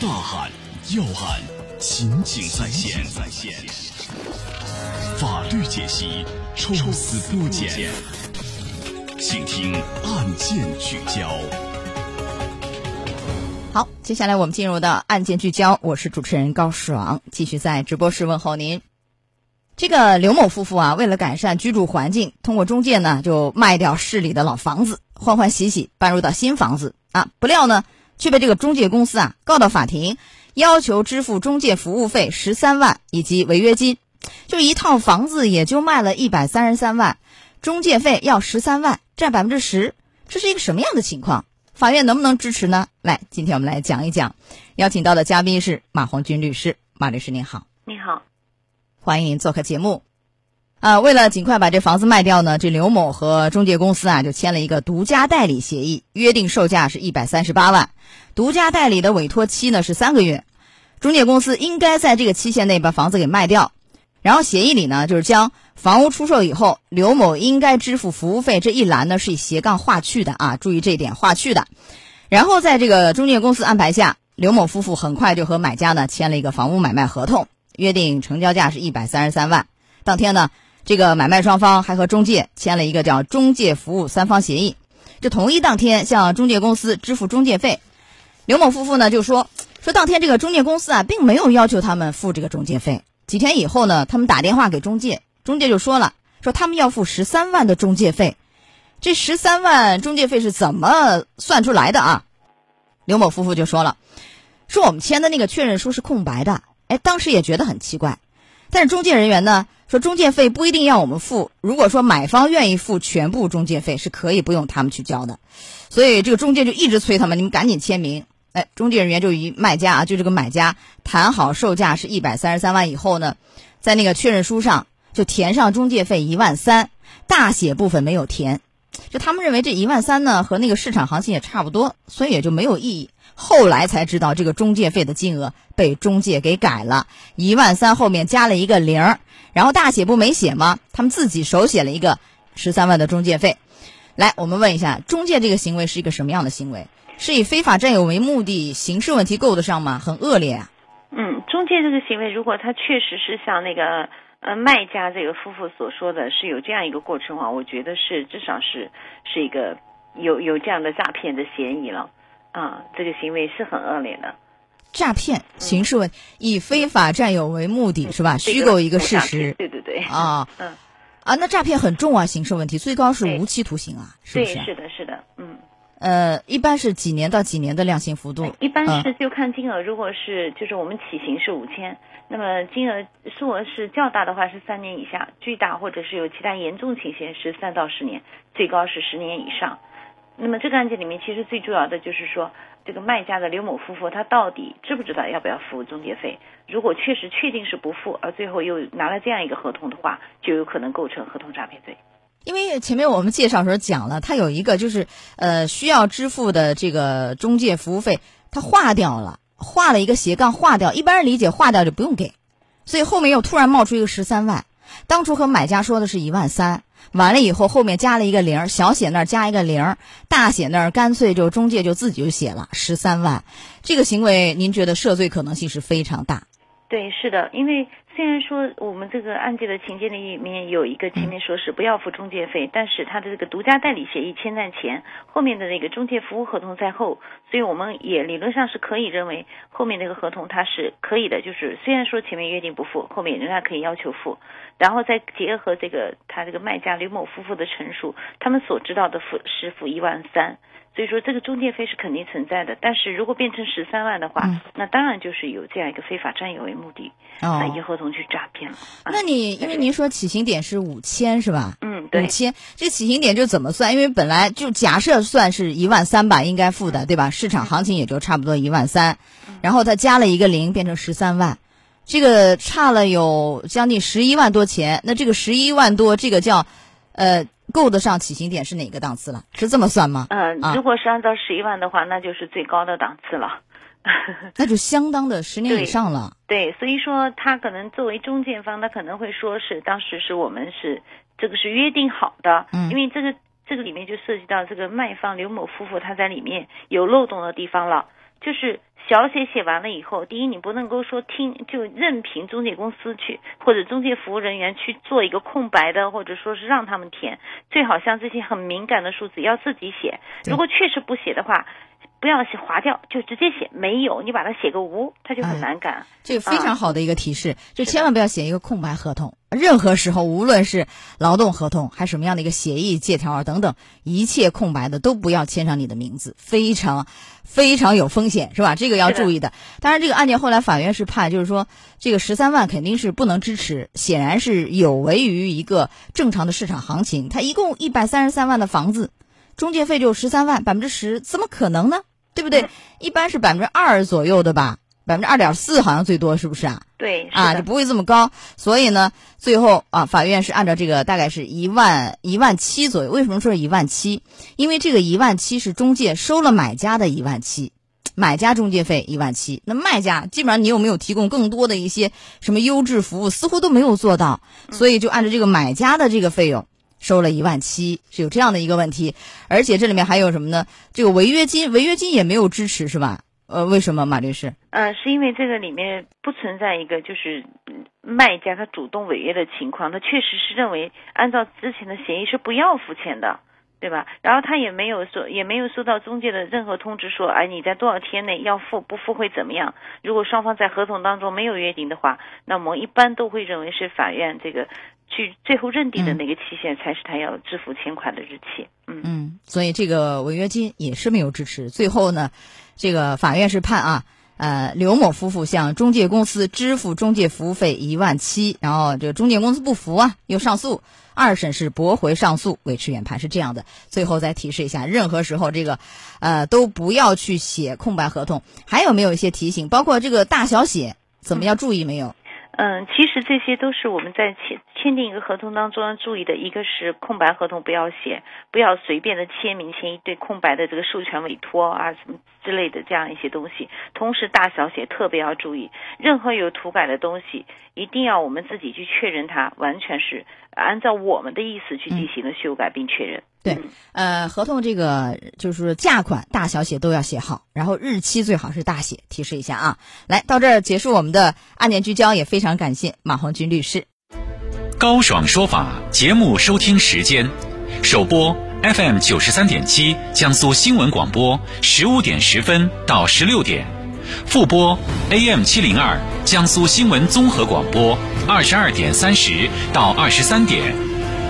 大案要案，情景再现，法律解析，抽丝剥茧，请听案件聚焦。好，接下来我们进入到案件聚焦，我是主持人高爽，继续在直播室问候您。这个刘某夫妇啊，为了改善居住环境，通过中介呢，就卖掉市里的老房子，欢欢喜喜搬入到新房子啊。不料呢，却被这个中介公司啊告到法庭，要求支付中介服务费十三万以及违约金。就一套房子也就卖了一百三十三万，中介费要十三万，占百分之十，这是一个什么样的情况？法院能不能支持呢？来，今天我们来讲一讲，邀请到的嘉宾是马红军律师，马律师您好，你好。欢迎您做客节目，啊，为了尽快把这房子卖掉呢，这刘某和中介公司啊就签了一个独家代理协议，约定售价是一百三十八万，独家代理的委托期呢是三个月，中介公司应该在这个期限内把房子给卖掉，然后协议里呢就是将房屋出售以后，刘某应该支付服务费这一栏呢是以斜杠划去的啊，注意这一点划去的，然后在这个中介公司安排下，刘某夫妇很快就和买家呢签了一个房屋买卖合同。约定成交价是一百三十三万。当天呢，这个买卖双方还和中介签了一个叫中介服务三方协议，就同一当天向中介公司支付中介费。刘某夫妇呢就说说当天这个中介公司啊并没有要求他们付这个中介费。几天以后呢，他们打电话给中介，中介就说了说他们要付十三万的中介费。这十三万中介费是怎么算出来的啊？刘某夫妇就说了，说我们签的那个确认书是空白的。哎，当时也觉得很奇怪，但是中介人员呢说，中介费不一定要我们付。如果说买方愿意付全部中介费，是可以不用他们去交的。所以这个中介就一直催他们，你们赶紧签名。哎，中介人员就与卖家啊，就这个买家谈好售价是一百三十三万以后呢，在那个确认书上就填上中介费一万三，大写部分没有填。就他们认为这一万三呢和那个市场行情也差不多，所以也就没有异议。后来才知道这个中介费的金额被中介给改了，一万三后面加了一个零，然后大写不没写吗？他们自己手写了一个十三万的中介费。来，我们问一下，中介这个行为是一个什么样的行为？是以非法占有为目的，刑事问题够得上吗？很恶劣啊。嗯，中介这个行为，如果他确实是像那个。呃，卖家这个夫妇所说的是有这样一个过程的话，我觉得是至少是是一个有有这样的诈骗的嫌疑了啊，这个行为是很恶劣的。诈骗刑事问以非法占有为目的是吧？虚构一个事实。对对对。啊，嗯，啊，那诈骗很重啊，刑事问题最高是无期徒刑啊，是不是？对，是的，是的，嗯。呃，一般是几年到几年的量刑幅度？一般是就看金额，如果是就是我们起刑是五千，那么金额数额是较大的话是三年以下，巨大或者是有其他严重情形是三到十年，最高是十年以上。那么这个案件里面其实最重要的就是说，这个卖家的刘某夫妇他到底知不知道要不要付中介费？如果确实确定是不付，而最后又拿了这样一个合同的话，就有可能构成合同诈骗罪。因为前面我们介绍时候讲了，他有一个就是呃需要支付的这个中介服务费，他划掉了，划了一个斜杠划掉，一般人理解划掉就不用给，所以后面又突然冒出一个十三万，当初和买家说的是一万三，完了以后后面加了一个零，小写那儿加一个零，大写那儿干脆就中介就自己就写了十三万，这个行为您觉得涉罪可能性是非常大？对，是的，因为。虽然说我们这个案件的情节里面有一个前面说是不要付中介费，但是他的这个独家代理协议签在前，后面的那个中介服务合同在后，所以我们也理论上是可以认为后面那个合同它是可以的，就是虽然说前面约定不付，后面仍然可以要求付，然后再结合这个他这个卖家刘某夫妇的陈述，他们所知道的付是付一万三。所以说这个中介费是肯定存在的，但是如果变成十三万的话，那当然就是有这样一个非法占有为目的，那，以合同去诈骗了。那你因为您说起刑点是五千是吧？嗯，对。五千，这起刑点就怎么算？因为本来就假设算是一万三吧，应该付的对吧？市场行情也就差不多一万三，然后他加了一个零，变成十三万，这个差了有将近十一万多钱。那这个十一万多，这个叫，呃。够得上起刑点是哪个档次了？是这么算吗？嗯，如果是按照十一万的话，那就是最高的档次了。那就相当的十年以上了。对，所以说他可能作为中介方，他可能会说是当时是我们是这个是约定好的，嗯因为这个这个里面就涉及到这个卖方刘某夫妇他在里面有漏洞的地方了，就是小写写完了以后，第一你不能够说听就任凭中介公司去或者中介服务人员去做一个空白的，或者说是让他们填，最好像这些很敏感的数字要自己写。如果确实不写的话。不要写划掉，就直接写没有，你把它写个无，它就很难改。这个非常好的一个提示，就千万不要写一个空白合同。任何时候，无论是劳动合同还是什么样的一个协议、借条等等，一切空白的都不要签上你的名字，非常非常有风险，是吧？这个要注意的。当然，这个案件后来法院是判，就是说这个十三万肯定是不能支持，显然是有违于一个正常的市场行情。他一共一百三十三万的房子，中介费就十三万，百分之十，怎么可能呢？对不对？一般是百分之二左右的吧，百分之二点四好像最多，是不是啊？对，啊，就不会这么高。所以呢，最后啊，法院是按照这个大概是一万一万七左右。为什么说是一万七？因为这个一万七是中介收了买家的一万七，买家中介费一万七。那卖家基本上你有没有提供更多的一些什么优质服务？似乎都没有做到，所以就按照这个买家的这个费用。收了一万七，是有这样的一个问题，而且这里面还有什么呢？这个违约金，违约金也没有支持，是吧？呃，为什么，马律师？呃，是因为这个里面不存在一个就是卖家他主动违约的情况，他确实是认为按照之前的协议是不要付钱的。对吧？然后他也没有说，也没有收到中介的任何通知说，哎，你在多少天内要付，不付会怎么样？如果双方在合同当中没有约定的话，那么一般都会认为是法院这个去最后认定的那个期限才是他要支付欠款的日期。嗯嗯，所以这个违约金也是没有支持。最后呢，这个法院是判啊。呃，刘某夫妇向中介公司支付中介服务费一万七，然后这个中介公司不服啊，又上诉，二审是驳回上诉，维持原判，是这样的。最后再提示一下，任何时候这个，呃，都不要去写空白合同。还有没有一些提醒？包括这个大小写，怎么要注意没有？嗯，其实这些都是我们在签签订一个合同当中要注意的。一个是空白合同不要写，不要随便的签名签一堆空白的这个授权委托啊什么之类的这样一些东西。同时大小写特别要注意，任何有涂改的东西，一定要我们自己去确认它完全是按照我们的意思去进行了修改并确认。对，呃，合同这个就是价款大小写都要写好，然后日期最好是大写。提示一下啊，来到这儿结束我们的案件聚焦，也非常感谢马红军律师。高爽说法节目收听时间：首播 FM 九十三点七，江苏新闻广播十五点十分到十六点；复播 AM 七零二，江苏新闻综合广播二十二点三十到二十三点。